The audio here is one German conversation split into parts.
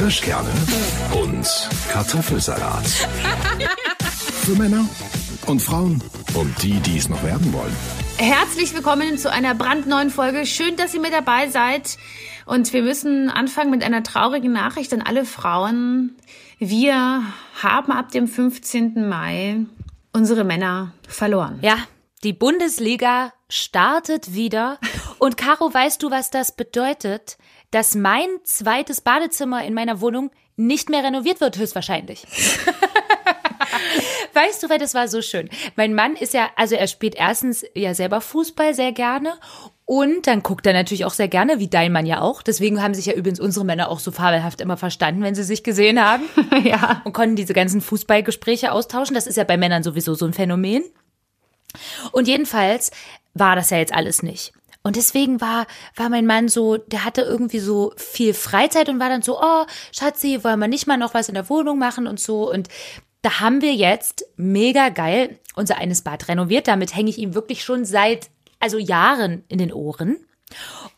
Kirschkerne und Kartoffelsalat. Für Männer und Frauen und die, die es noch werden wollen. Herzlich willkommen zu einer brandneuen Folge. Schön, dass ihr mit dabei seid. Und wir müssen anfangen mit einer traurigen Nachricht an alle Frauen. Wir haben ab dem 15. Mai unsere Männer verloren. Ja, die Bundesliga startet wieder. Und Caro, weißt du, was das bedeutet? Dass mein zweites Badezimmer in meiner Wohnung nicht mehr renoviert wird, höchstwahrscheinlich. Weißt du, weil das war so schön. Mein Mann ist ja, also er spielt erstens ja selber Fußball sehr gerne und dann guckt er natürlich auch sehr gerne, wie dein Mann ja auch. Deswegen haben sich ja übrigens unsere Männer auch so fabelhaft immer verstanden, wenn sie sich gesehen haben. ja. Und konnten diese ganzen Fußballgespräche austauschen. Das ist ja bei Männern sowieso so ein Phänomen. Und jedenfalls war das ja jetzt alles nicht. Und deswegen war, war mein Mann so, der hatte irgendwie so viel Freizeit und war dann so, oh, Schatzi, wollen wir nicht mal noch was in der Wohnung machen und so. Und da haben wir jetzt mega geil unser eines Bad renoviert. Damit hänge ich ihm wirklich schon seit, also Jahren in den Ohren.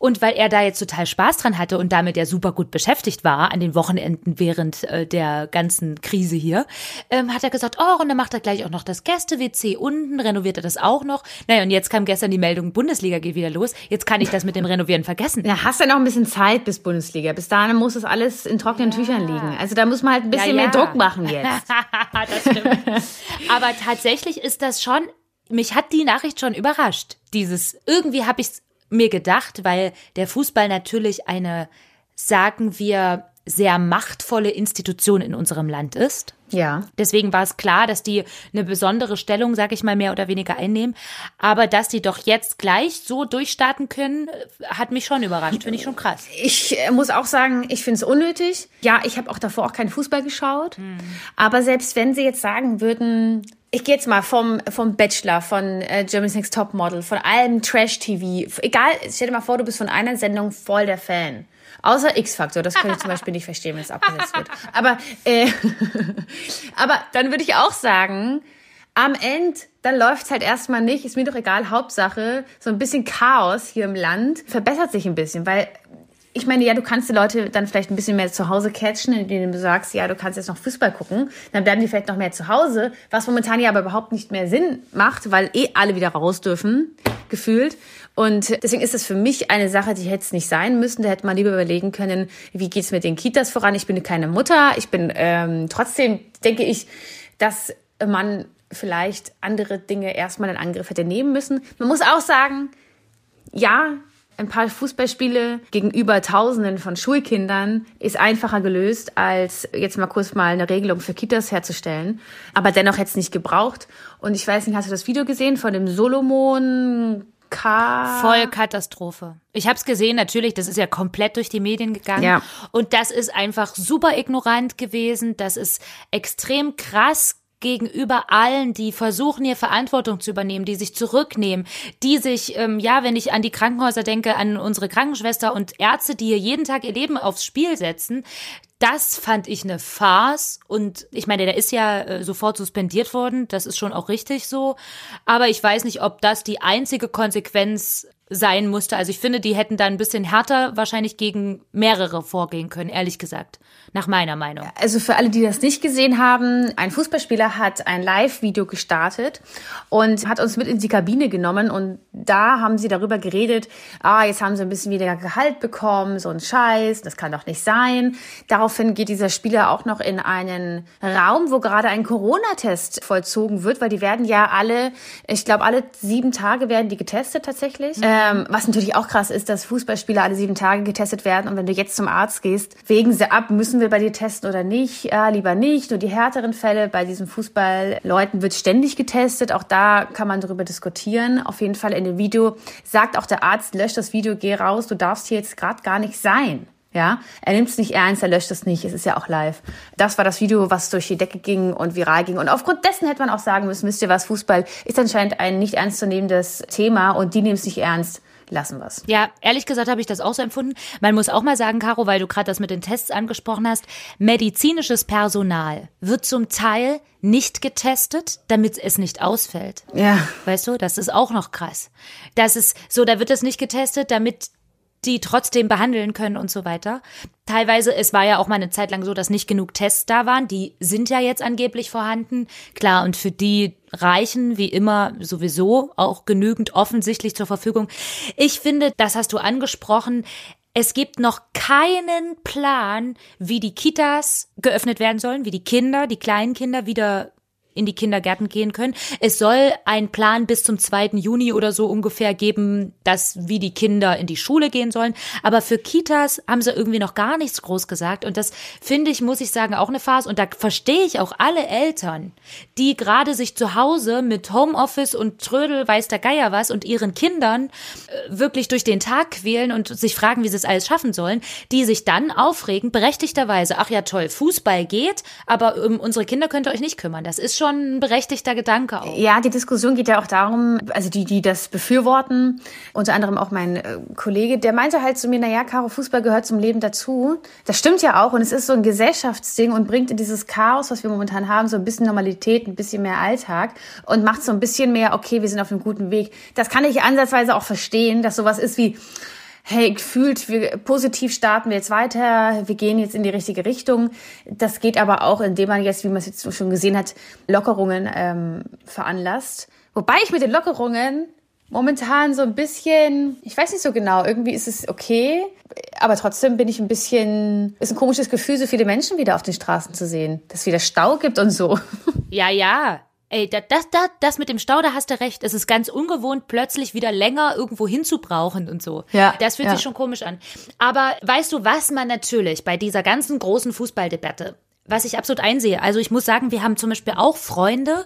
Und weil er da jetzt total Spaß dran hatte und damit ja super gut beschäftigt war an den Wochenenden während äh, der ganzen Krise hier, ähm, hat er gesagt, oh, und dann macht er gleich auch noch das Gäste-WC unten, renoviert er das auch noch. Naja, und jetzt kam gestern die Meldung, Bundesliga geht wieder los. Jetzt kann ich das mit dem Renovieren vergessen. Ja, hast ja noch ein bisschen Zeit bis Bundesliga. Bis dahin muss das alles in trockenen ja. Tüchern liegen. Also da muss man halt ein bisschen ja, ja. mehr Druck machen jetzt. das stimmt. Aber tatsächlich ist das schon mich hat die Nachricht schon überrascht. Dieses, irgendwie habe ich es mir gedacht, weil der Fußball natürlich eine, sagen wir, sehr machtvolle Institution in unserem Land ist. Ja. Deswegen war es klar, dass die eine besondere Stellung, sag ich mal, mehr oder weniger einnehmen. Aber dass die doch jetzt gleich so durchstarten können, hat mich schon überrascht. Finde ich schon krass. Ich äh, muss auch sagen, ich finde es unnötig. Ja, ich habe auch davor auch keinen Fußball geschaut. Hm. Aber selbst wenn sie jetzt sagen würden, ich gehe jetzt mal vom, vom Bachelor, von äh, Germany's Next Top Model, von allem Trash-TV. Egal, stell dir mal vor, du bist von einer Sendung voll der Fan. Außer X-Faktor, das könnte ich zum Beispiel nicht verstehen, wenn es abgesetzt wird. Aber, äh, aber dann würde ich auch sagen, am Ende, dann läuft's halt erstmal nicht, ist mir doch egal, Hauptsache, so ein bisschen Chaos hier im Land verbessert sich ein bisschen, weil ich meine, ja, du kannst die Leute dann vielleicht ein bisschen mehr zu Hause catchen, indem du sagst, ja, du kannst jetzt noch Fußball gucken. Dann bleiben die vielleicht noch mehr zu Hause, was momentan ja aber überhaupt nicht mehr Sinn macht, weil eh alle wieder raus dürfen, gefühlt. Und deswegen ist das für mich eine Sache, die hätte es nicht sein müssen. Da hätte man lieber überlegen können, wie geht's mit den Kitas voran. Ich bin keine Mutter. Ich bin ähm, trotzdem, denke ich, dass man vielleicht andere Dinge erstmal in Angriff hätte nehmen müssen. Man muss auch sagen, ja, ein paar Fußballspiele gegenüber Tausenden von Schulkindern ist einfacher gelöst, als jetzt mal kurz mal eine Regelung für Kitas herzustellen. Aber dennoch hätte es nicht gebraucht. Und ich weiß nicht, hast du das Video gesehen von dem Solomon K Voll Katastrophe. Ich habe es gesehen, natürlich, das ist ja komplett durch die Medien gegangen. Ja. Und das ist einfach super ignorant gewesen. Das ist extrem krass gegenüber allen, die versuchen, hier Verantwortung zu übernehmen, die sich zurücknehmen, die sich, ähm, ja, wenn ich an die Krankenhäuser denke, an unsere Krankenschwester und Ärzte, die hier jeden Tag ihr Leben aufs Spiel setzen, das fand ich eine Farce. Und ich meine, der ist ja äh, sofort suspendiert worden, das ist schon auch richtig so, aber ich weiß nicht, ob das die einzige Konsequenz sein musste. Also ich finde, die hätten da ein bisschen härter wahrscheinlich gegen mehrere vorgehen können, ehrlich gesagt. Nach meiner Meinung. Also für alle, die das nicht gesehen haben, ein Fußballspieler hat ein Live-Video gestartet und hat uns mit in die Kabine genommen und da haben sie darüber geredet, ah, jetzt haben sie ein bisschen weniger Gehalt bekommen, so ein Scheiß, das kann doch nicht sein. Daraufhin geht dieser Spieler auch noch in einen Raum, wo gerade ein Corona-Test vollzogen wird, weil die werden ja alle, ich glaube, alle sieben Tage werden die getestet tatsächlich. Mhm. Ähm, was natürlich auch krass ist, dass Fußballspieler alle sieben Tage getestet werden und wenn du jetzt zum Arzt gehst, wegen sie ab, müssen wir bei dir testen oder nicht? Ja, lieber nicht. Nur die härteren Fälle bei diesen Fußballleuten wird ständig getestet. Auch da kann man darüber diskutieren. Auf jeden Fall in dem Video sagt auch der Arzt, lösch das Video, geh raus, du darfst hier jetzt gerade gar nicht sein. Ja, er nimmt es nicht ernst, er löscht es nicht. Es ist ja auch live. Das war das Video, was durch die Decke ging und viral ging. Und aufgrund dessen hätte man auch sagen müssen, wisst ihr was, Fußball ist anscheinend ein nicht ernstzunehmendes Thema und die nehmen es nicht ernst lassen wir es. Ja, ehrlich gesagt habe ich das auch so empfunden. Man muss auch mal sagen, Caro, weil du gerade das mit den Tests angesprochen hast, medizinisches Personal wird zum Teil nicht getestet, damit es nicht ausfällt. Ja. Weißt du, das ist auch noch krass. Das ist so, da wird es nicht getestet, damit die trotzdem behandeln können und so weiter. Teilweise, es war ja auch mal eine Zeit lang so, dass nicht genug Tests da waren. Die sind ja jetzt angeblich vorhanden. Klar, und für die reichen wie immer sowieso auch genügend offensichtlich zur Verfügung. Ich finde, das hast du angesprochen. Es gibt noch keinen Plan, wie die Kitas geöffnet werden sollen, wie die Kinder, die kleinen Kinder wieder in die Kindergärten gehen können. Es soll ein Plan bis zum 2. Juni oder so ungefähr geben, dass wie die Kinder in die Schule gehen sollen. Aber für Kitas haben sie irgendwie noch gar nichts groß gesagt. Und das finde ich, muss ich sagen, auch eine Phase. Und da verstehe ich auch alle Eltern, die gerade sich zu Hause mit Homeoffice und Trödel, weiß der Geier was und ihren Kindern äh, wirklich durch den Tag quälen und sich fragen, wie sie es alles schaffen sollen, die sich dann aufregen, berechtigterweise, ach ja toll, Fußball geht, aber um unsere Kinder könnt ihr euch nicht kümmern. Das ist schon schon ein berechtigter Gedanke auch. Ja, die Diskussion geht ja auch darum, also die, die das befürworten, unter anderem auch mein äh, Kollege, der meinte halt zu mir, na ja, Caro, Fußball gehört zum Leben dazu. Das stimmt ja auch und es ist so ein Gesellschaftsding und bringt in dieses Chaos, was wir momentan haben, so ein bisschen Normalität, ein bisschen mehr Alltag und macht so ein bisschen mehr, okay, wir sind auf einem guten Weg. Das kann ich ansatzweise auch verstehen, dass sowas ist wie, hey, gefühlt, wir, positiv starten wir jetzt weiter, wir gehen jetzt in die richtige Richtung. Das geht aber auch, indem man jetzt, wie man es jetzt schon gesehen hat, Lockerungen ähm, veranlasst. Wobei ich mit den Lockerungen momentan so ein bisschen, ich weiß nicht so genau, irgendwie ist es okay, aber trotzdem bin ich ein bisschen, ist ein komisches Gefühl, so viele Menschen wieder auf den Straßen zu sehen, dass es wieder Stau gibt und so. Ja, ja, Ey, das, das, das, das mit dem Stau, da hast du recht. Es ist ganz ungewohnt, plötzlich wieder länger irgendwo hinzubrauchen und so. Ja. Das fühlt ja. sich schon komisch an. Aber weißt du, was man natürlich bei dieser ganzen großen Fußballdebatte was ich absolut einsehe. Also ich muss sagen, wir haben zum Beispiel auch Freunde,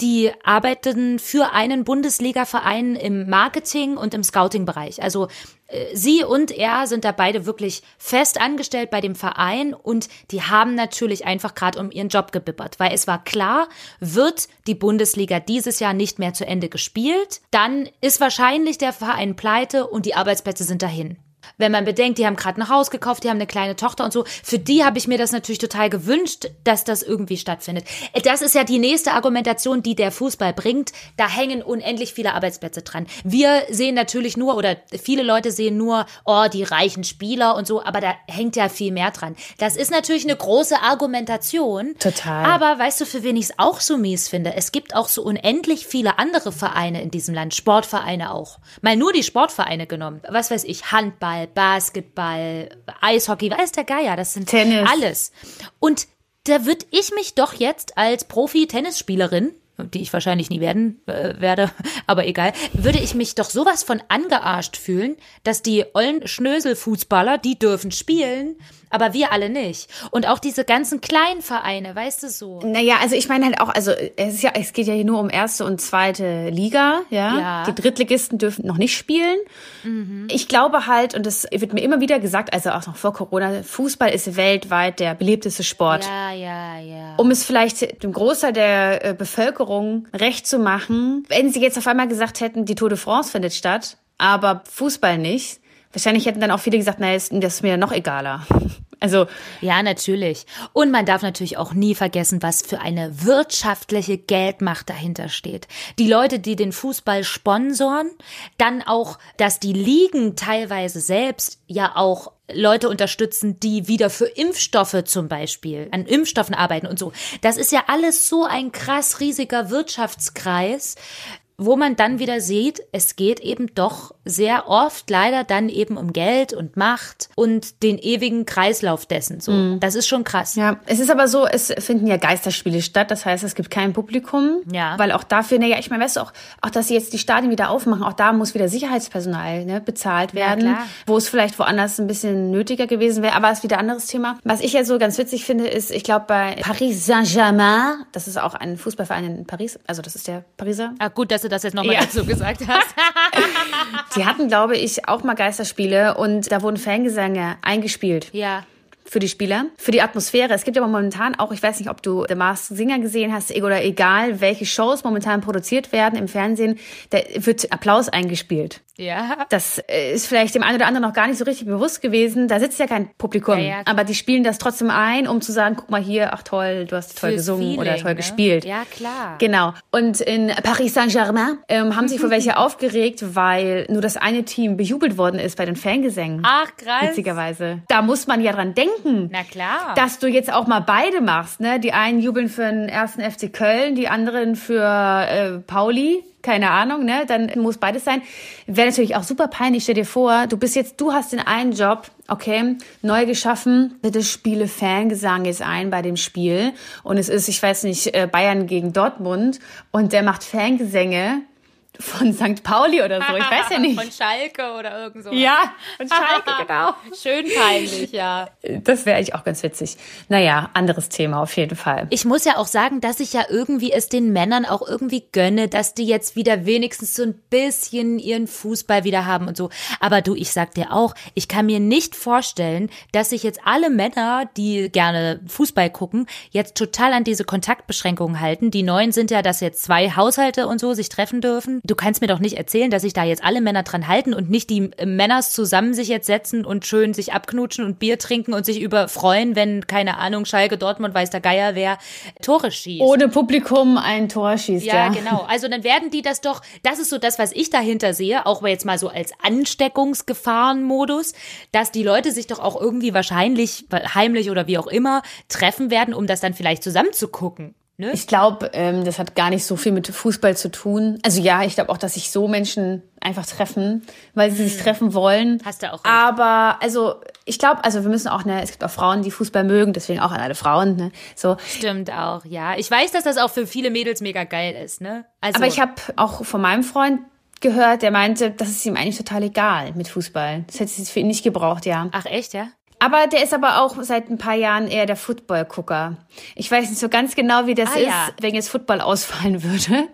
die arbeiten für einen Bundesliga-Verein im Marketing und im Scouting-Bereich. Also äh, sie und er sind da beide wirklich fest angestellt bei dem Verein und die haben natürlich einfach gerade um ihren Job gebibbert, weil es war klar, wird die Bundesliga dieses Jahr nicht mehr zu Ende gespielt, dann ist wahrscheinlich der Verein pleite und die Arbeitsplätze sind dahin. Wenn man bedenkt, die haben gerade ein Haus gekauft, die haben eine kleine Tochter und so, für die habe ich mir das natürlich total gewünscht, dass das irgendwie stattfindet. Das ist ja die nächste Argumentation, die der Fußball bringt. Da hängen unendlich viele Arbeitsplätze dran. Wir sehen natürlich nur, oder viele Leute sehen nur, oh, die reichen Spieler und so, aber da hängt ja viel mehr dran. Das ist natürlich eine große Argumentation. Total. Aber weißt du, für wen ich es auch so mies finde? Es gibt auch so unendlich viele andere Vereine in diesem Land, Sportvereine auch. Mal nur die Sportvereine genommen. Was weiß ich, Handball. Basketball, Eishockey, weiß der Geier, das sind Tennis. alles. Und da würde ich mich doch jetzt als Profi-Tennisspielerin die ich wahrscheinlich nie werden äh, werde, aber egal, würde ich mich doch sowas von angearscht fühlen, dass die ollen Schnösel-Fußballer, die dürfen spielen, aber wir alle nicht. Und auch diese ganzen kleinen Vereine, weißt du so. Naja, also ich meine halt auch, also es ist ja, es geht ja hier nur um erste und zweite Liga, ja. ja. Die Drittligisten dürfen noch nicht spielen. Mhm. Ich glaube halt, und das wird mir immer wieder gesagt, also auch noch vor Corona, Fußball ist weltweit der beliebteste Sport. Ja, ja, ja. Um es vielleicht dem Großteil der äh, Bevölkerung recht zu machen, wenn sie jetzt auf einmal gesagt hätten, die Tour de France findet statt, aber Fußball nicht, Wahrscheinlich hätten dann auch viele gesagt, naja, das ist mir noch egaler. Also ja, natürlich. Und man darf natürlich auch nie vergessen, was für eine wirtschaftliche Geldmacht dahinter steht. Die Leute, die den Fußball sponsoren, dann auch, dass die Ligen teilweise selbst ja auch Leute unterstützen, die wieder für Impfstoffe zum Beispiel an Impfstoffen arbeiten und so. Das ist ja alles so ein krass riesiger Wirtschaftskreis, wo man dann wieder sieht, es geht eben doch sehr oft leider dann eben um Geld und Macht und den ewigen Kreislauf dessen. So, mhm. das ist schon krass. Ja, es ist aber so, es finden ja Geisterspiele statt. Das heißt, es gibt kein Publikum. Ja. Weil auch dafür, naja, ich meine, weißt du auch, auch, dass sie jetzt die Stadien wieder aufmachen, auch da muss wieder Sicherheitspersonal ne, bezahlt werden, ja, wo es vielleicht woanders ein bisschen nötiger gewesen wäre. Aber es ist wieder ein anderes Thema. Was ich ja so ganz witzig finde, ist, ich glaube bei Paris Saint-Germain, das ist auch ein Fußballverein in Paris, also das ist der Pariser. Ah, gut, dass du das jetzt nochmal ja. dazu gesagt hast. Die hatten, glaube ich, auch mal Geisterspiele und da wurden Fangesänge eingespielt. Ja. Für die Spieler, für die Atmosphäre. Es gibt aber momentan auch, ich weiß nicht, ob du The Masked Singer gesehen hast oder egal, welche Shows momentan produziert werden im Fernsehen, da wird Applaus eingespielt. Ja. Das äh, ist vielleicht dem einen oder anderen noch gar nicht so richtig bewusst gewesen. Da sitzt ja kein Publikum. Ja, ja, aber die spielen das trotzdem ein, um zu sagen, guck mal hier, ach toll, du hast toll Fürs gesungen Feeling, oder toll ne? gespielt. Ja, klar. Genau. Und in Paris Saint-Germain ähm, haben sich wohl welche aufgeregt, weil nur das eine Team bejubelt worden ist bei den Fangesängen. Ach, krass. Witzigerweise. Da muss man ja dran denken. Na klar. Dass du jetzt auch mal beide machst, ne? Die einen jubeln für den ersten FC Köln, die anderen für äh, Pauli. Keine Ahnung, ne? Dann muss beides sein. Wäre natürlich auch super peinlich. Stell dir vor, du bist jetzt, du hast den einen Job, okay, neu geschaffen. Bitte spiele Fangesang jetzt ein bei dem Spiel. Und es ist, ich weiß nicht, äh, Bayern gegen Dortmund. Und der macht Fangesänge von St. Pauli oder so. Ich weiß ja nicht. Von Schalke oder irgend so. Ja, von Schalke, genau. Schön peinlich, ja. Das wäre eigentlich auch ganz witzig. Naja, anderes Thema auf jeden Fall. Ich muss ja auch sagen, dass ich ja irgendwie es den Männern auch irgendwie gönne, dass die jetzt wieder wenigstens so ein bisschen ihren Fußball wieder haben und so. Aber du, ich sag dir auch, ich kann mir nicht vorstellen, dass sich jetzt alle Männer, die gerne Fußball gucken, jetzt total an diese Kontaktbeschränkungen halten. Die neuen sind ja, dass jetzt zwei Haushalte und so sich treffen dürfen. Du kannst mir doch nicht erzählen, dass sich da jetzt alle Männer dran halten und nicht die äh, Männers zusammen sich jetzt setzen und schön sich abknutschen und Bier trinken und sich über freuen, wenn, keine Ahnung, Schalke, Dortmund, weiß der Geier wer, Tore schießt. Ohne Publikum ein Tor schießt, Ja, ja. genau. Also dann werden die das doch, das ist so das, was ich dahinter sehe, auch jetzt mal so als Ansteckungsgefahrenmodus, dass die Leute sich doch auch irgendwie wahrscheinlich heimlich oder wie auch immer treffen werden, um das dann vielleicht zusammen zu gucken. Ne? Ich glaube, ähm, das hat gar nicht so viel mit Fußball zu tun. Also ja, ich glaube auch, dass sich so Menschen einfach treffen, weil sie sich treffen wollen. Hm. Hast du auch recht. Aber also ich glaube, also wir müssen auch, ne, es gibt auch Frauen, die Fußball mögen, deswegen auch an alle Frauen, ne, so. Stimmt auch, ja. Ich weiß, dass das auch für viele Mädels mega geil ist, ne? Also, Aber ich habe auch von meinem Freund gehört, der meinte, das ist ihm eigentlich total egal mit Fußball. Das hätte es für ihn nicht gebraucht, ja. Ach echt, ja? Aber der ist aber auch seit ein paar Jahren eher der Football-Gucker. Ich weiß nicht so ganz genau, wie das Ah, ist, ja. wenn jetzt Football ausfallen würde.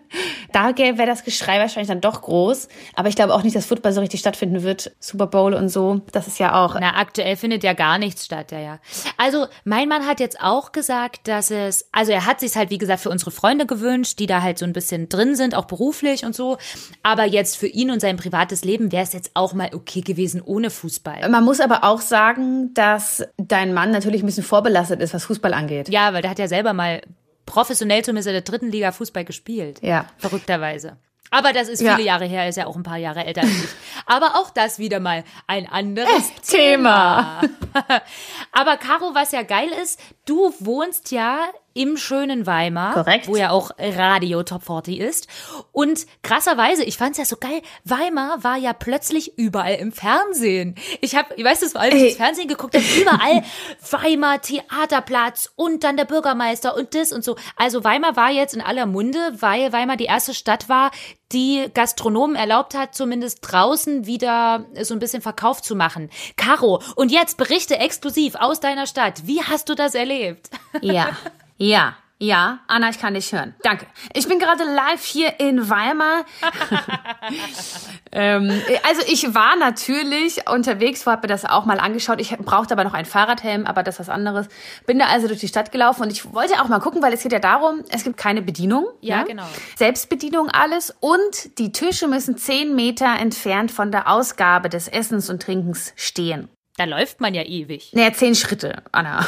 Da wäre das Geschrei wahrscheinlich dann doch groß. Aber ich glaube auch nicht, dass Football so richtig stattfinden wird. Super Bowl und so. Das ist ja auch. Na, aktuell findet ja gar nichts statt, ja, ja. Also, mein Mann hat jetzt auch gesagt, dass es, also er hat sich halt, wie gesagt, für unsere Freunde gewünscht, die da halt so ein bisschen drin sind, auch beruflich und so. Aber jetzt für ihn und sein privates Leben wäre es jetzt auch mal okay gewesen ohne Fußball. Man muss aber auch sagen, dass dein Mann natürlich ein bisschen vorbelastet ist, was Fußball angeht. Ja, weil der hat ja selber mal professionell zumindest in der dritten Liga Fußball gespielt. Ja. Verrückterweise. Aber das ist Ja. viele Jahre her, er ist ja auch ein paar Jahre älter als ich. Aber auch das wieder mal ein anderes Thema. Aber Caro, was ja geil ist, du wohnst ja im schönen Weimar, Korrekt. wo ja auch Radio Top 40 ist. Und krasserweise, ich fand's ja so geil, Weimar war ja plötzlich überall im Fernsehen. Ich habe, weißt du, vor allem Ey. das Fernsehen geguckt, habe überall Weimar Theaterplatz und dann der Bürgermeister und das und so. Also Weimar war jetzt in aller Munde, weil Weimar die erste Stadt war, die Gastronomen erlaubt hat, zumindest draußen wieder so ein bisschen Verkauf zu machen. Caro, und jetzt berichte exklusiv aus deiner Stadt. Wie hast du das erlebt? Ja, ja, ja. Anna, ich kann dich hören. Danke. Ich bin gerade live hier in Weimar. ähm, also ich war natürlich unterwegs, habe mir das auch mal angeschaut. Ich brauchte aber noch einen Fahrradhelm, aber das ist was anderes. Bin da also durch die Stadt gelaufen und ich wollte auch mal gucken, weil es geht ja darum, es gibt keine Bedienung. Ja, ne? genau. Selbstbedienung alles und die Tische müssen zehn Meter entfernt von der Ausgabe des Essens und Trinkens stehen. Da läuft man ja ewig. Naja, zehn Schritte, Anna.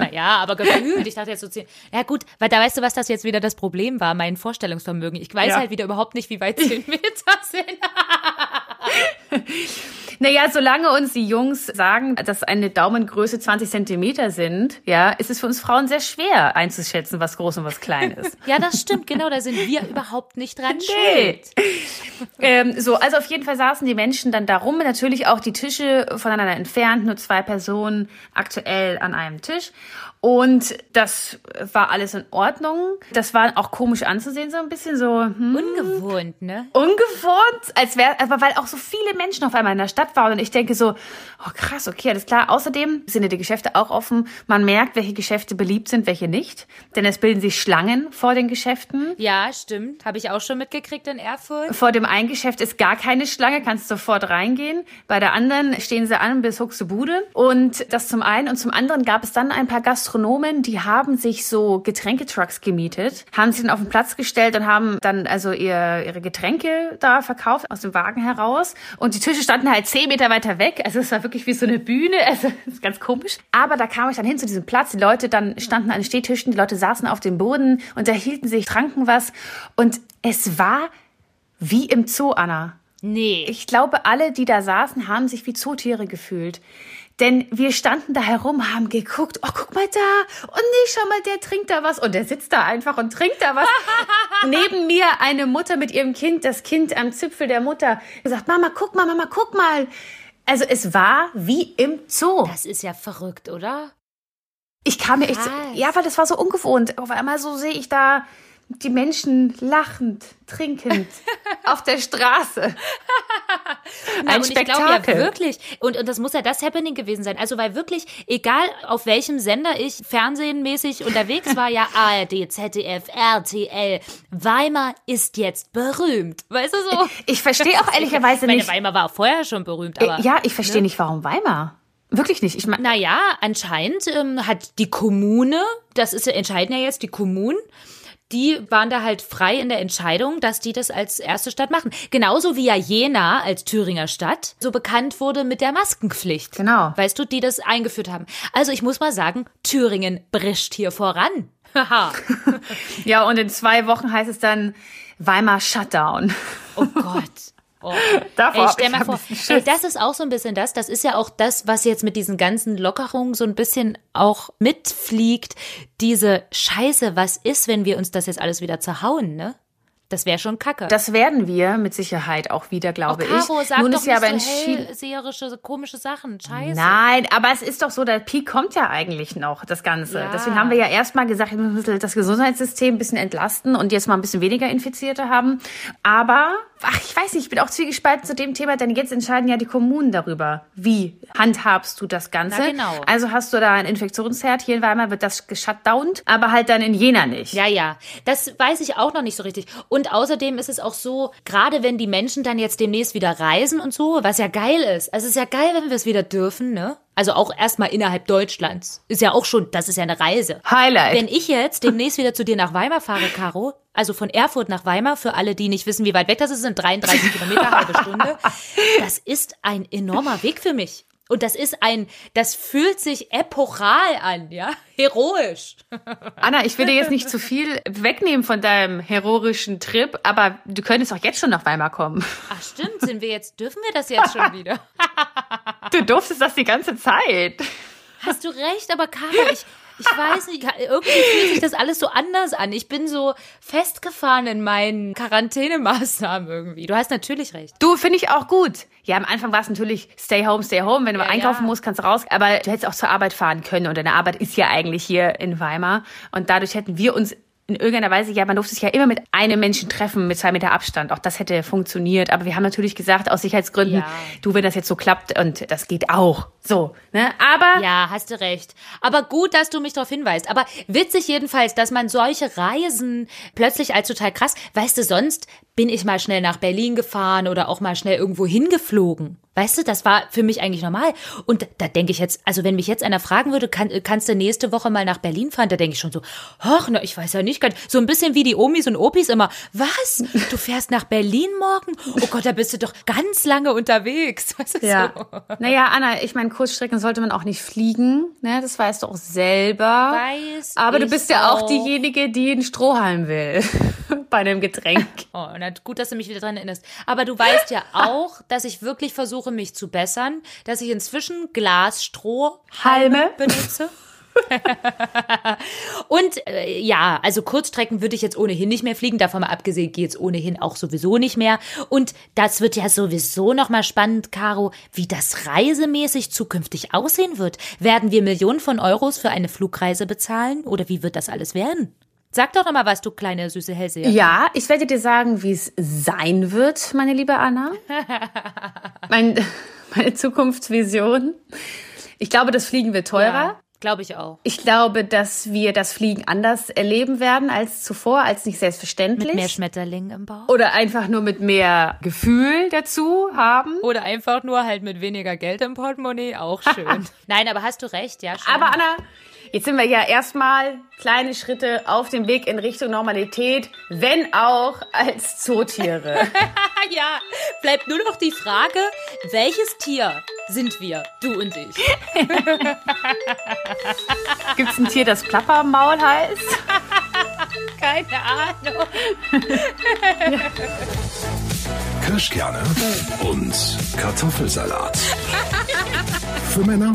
Naja, aber gefühlt. Ich dachte jetzt so zehn. Ja gut, weil da weißt du, was das jetzt wieder das Problem war, mein Vorstellungsvermögen. Ich weiß Ja. halt wieder überhaupt nicht, wie weit zehn Meter sind. Naja, solange uns die Jungs sagen, dass eine Daumengröße 20 Zentimeter sind, ja, ist es für uns Frauen sehr schwer einzuschätzen, was groß und was klein ist. Ja, das stimmt, genau, da sind wir überhaupt nicht dran Nee. schuld. ähm, so, also auf jeden Fall saßen die Menschen dann da rum, natürlich auch die Tische voneinander entfernt, nur zwei Personen aktuell an einem Tisch. Und das war alles in Ordnung. Das war auch komisch anzusehen, so ein bisschen so hm, Ungewohnt, ne? ungewohnt, als wäre, aber weil auch so viele Menschen auf einmal in der Stadt Stadt war. Und ich denke so, oh krass, okay, alles klar. Außerdem sind ja die Geschäfte auch offen. Man merkt, welche Geschäfte beliebt sind, welche nicht. Denn es bilden sich Schlangen vor den Geschäften. Ja, stimmt. Habe ich auch schon mitgekriegt in Erfurt. Vor dem einen Geschäft ist gar keine Schlange, kannst sofort reingehen. Bei der anderen stehen sie an bis Huxebude. Und das zum einen. Und zum anderen gab es dann ein paar Gastronomen, die haben sich so Getränketrucks gemietet, haben sich dann auf den Platz gestellt und haben dann also ihr, ihre Getränke da verkauft aus dem Wagen heraus. Und die Tische standen halt zehn Meter weiter weg. Also es war wirklich wie so eine Bühne. Also das ist ganz komisch. Aber da kam ich dann hin zu diesem Platz. Die Leute dann standen an den Stehtischen, die Leute saßen auf dem Boden und da hielten sich, tranken was. Und es war wie im Zoo, Anna. Nee. Ich glaube, alle, die da saßen, haben sich wie Zootiere gefühlt. Denn wir standen da herum, haben geguckt, oh, guck mal da. Und nee, schau mal, der trinkt da was. Und der sitzt da einfach und trinkt da was. Neben mir eine Mutter mit ihrem Kind, das Kind am Zipfel der Mutter, gesagt, Mama, guck mal, Mama, guck mal. Also es war wie im Zoo. Das ist ja verrückt, oder? Ich kam mir echt, ja, weil das war so ungewohnt. Auf einmal so sehe ich da die Menschen lachend, trinkend auf der Straße. Na, Ein und ich glaube ja Spektakel. wirklich, und, und das muss ja das Happening gewesen sein. Also, weil wirklich, egal auf welchem Sender ich fernsehenmäßig unterwegs war, ja ARD, ZDF, RTL, Weimar ist jetzt berühmt. Weißt du so? Ich verstehe auch ehrlicherweise Meine nicht. Weimar war vorher schon berühmt, aber. Äh, ja, ich verstehe nicht, warum Weimar. Wirklich nicht. Ich meine, Naja, anscheinend ähm, hat die Kommune, das ist ja, entscheiden ja jetzt die Kommunen, die waren da halt frei in der Entscheidung, dass die das als erste Stadt machen. Genauso wie ja Jena als Thüringer Stadt so bekannt wurde mit der Maskenpflicht. Genau. Weißt du, die das eingeführt haben. Also ich muss mal sagen, Thüringen brischt hier voran. Haha. ja, und in zwei Wochen heißt es dann Weimar Shutdown. oh Gott. Oh. Davor Ey, stell mal vor, ey, das ist auch so ein bisschen das, das ist ja auch das, was jetzt mit diesen ganzen Lockerungen so ein bisschen auch mitfliegt. Diese Scheiße, was ist, wenn wir uns das jetzt alles wieder zerhauen, ne? Das wäre schon kacke. Das werden wir mit Sicherheit auch wieder, glaube oh, Caro, ich. sag Nun doch ist ja aber hellseherische, komische Sachen. Scheiße. Nein, aber es ist doch so, der Peak kommt ja eigentlich noch, das Ganze. Ja. Deswegen haben wir ja erstmal gesagt, wir müssen das Gesundheitssystem ein bisschen entlasten und jetzt mal ein bisschen weniger Infizierte haben. Aber, ach, ich weiß nicht, ich bin auch zwiegespalten zu dem Thema, denn jetzt entscheiden ja die Kommunen darüber, wie handhabst du das Ganze. Na, genau. Also hast du da ein Infektionsherd, hier in Weimar wird das geshutdownt, aber halt dann in Jena nicht. Ja, ja, das weiß ich auch noch nicht so richtig. Und außerdem ist es auch so, gerade wenn die Menschen dann jetzt demnächst wieder reisen und so, was ja geil ist. Also es ist ja geil, wenn wir es wieder dürfen, ne? Also auch erstmal innerhalb Deutschlands. Ist ja auch schon, das ist ja eine Reise. Highlight. Wenn ich jetzt demnächst wieder zu dir nach Weimar fahre, Caro, also von Erfurt nach Weimar, für alle, die nicht wissen, wie weit weg das ist, sind 33 Kilometer, halbe Stunde. Das ist ein enormer Weg für mich. Und das ist ein, das fühlt sich epochal an, ja? Heroisch. Anna, ich will dir jetzt nicht zu viel wegnehmen von deinem heroischen Trip, aber du könntest auch jetzt schon nach Weimar kommen. Ach stimmt, sind wir jetzt, dürfen wir das jetzt schon wieder? Du durftest das die ganze Zeit. Hast du recht, aber Caro, ich, ich weiß nicht, irgendwie fühlt sich das alles so anders an. Ich bin so festgefahren in meinen Quarantänemaßnahmen irgendwie. Du hast natürlich recht. Du, finde ich auch gut. Ja, am Anfang war es natürlich stay home, stay home. Wenn du Ja, einkaufen ja. musst, kannst du raus. Aber du hättest auch zur Arbeit fahren können. Und deine Arbeit ist ja eigentlich hier in Weimar. Und dadurch hätten wir uns in irgendeiner Weise, ja, man durfte sich ja immer mit einem Menschen treffen, mit zwei Meter Abstand. Auch das hätte funktioniert. Aber wir haben natürlich gesagt, aus Sicherheitsgründen, Ja. du, wenn das jetzt so klappt, und das geht auch. So, ne? Aber Ja, hast du recht. Aber gut, dass du mich darauf hinweist. Aber witzig jedenfalls, dass man solche Reisen plötzlich als total krass, weißt du, sonst bin ich mal schnell nach Berlin gefahren oder auch mal schnell irgendwo hingeflogen. Weißt du, das war für mich eigentlich normal. Und da denke ich jetzt, also wenn mich jetzt einer fragen würde, kann, kannst du nächste Woche mal nach Berlin fahren, da denke ich schon so, ach, na, ich weiß ja nicht, ganz- so ein bisschen wie die Omis und Opis immer, was? Du fährst nach Berlin morgen? Oh Gott, da bist du doch ganz lange unterwegs. Weißt du, Ja. so. Naja, Anna, ich meine, Kurzstrecken sollte man auch nicht fliegen, ne? Das weißt du auch selber. Weiß Aber du bist ja auch auch. diejenige, die einen Strohhalm will. Bei einem Getränk. Oh, na, gut, dass du mich wieder dran erinnerst. Aber du weißt ja auch, dass ich wirklich versuche, mich zu bessern, dass ich inzwischen Glasstrohhalme Halme. benutze. Und äh, ja, also Kurzstrecken würde ich jetzt ohnehin nicht mehr fliegen. Davon mal abgesehen geht's ohnehin auch sowieso nicht mehr. Und das wird ja sowieso noch mal spannend, Caro, wie das reisemäßig zukünftig aussehen wird. Werden wir Millionen von Euros für eine Flugreise bezahlen oder wie wird das alles werden? Sag doch noch mal was, du kleine süße Hellseherin. Ja, ich werde dir sagen, wie es sein wird, meine liebe Anna. mein, meine Zukunftsvision. Ich glaube, das Fliegen wird teurer. Ja, glaube ich auch. Ich glaube, dass wir das Fliegen anders erleben werden als zuvor, als nicht selbstverständlich. Mit mehr Schmetterlingen im Bauch. Oder einfach nur mit mehr Gefühl dazu haben. Oder einfach nur halt mit weniger Geld im Portemonnaie, auch schön. Nein, aber hast du recht, ja. Schön. Aber Anna, jetzt sind wir ja erstmal kleine Schritte auf dem Weg in Richtung Normalität, wenn auch als Zootiere. ja, bleibt nur noch die Frage, welches Tier sind wir, du und ich? Gibt es ein Tier, das Plappermaul heißt? Keine Ahnung. Kirschkerne und Kartoffelsalat. Für Männer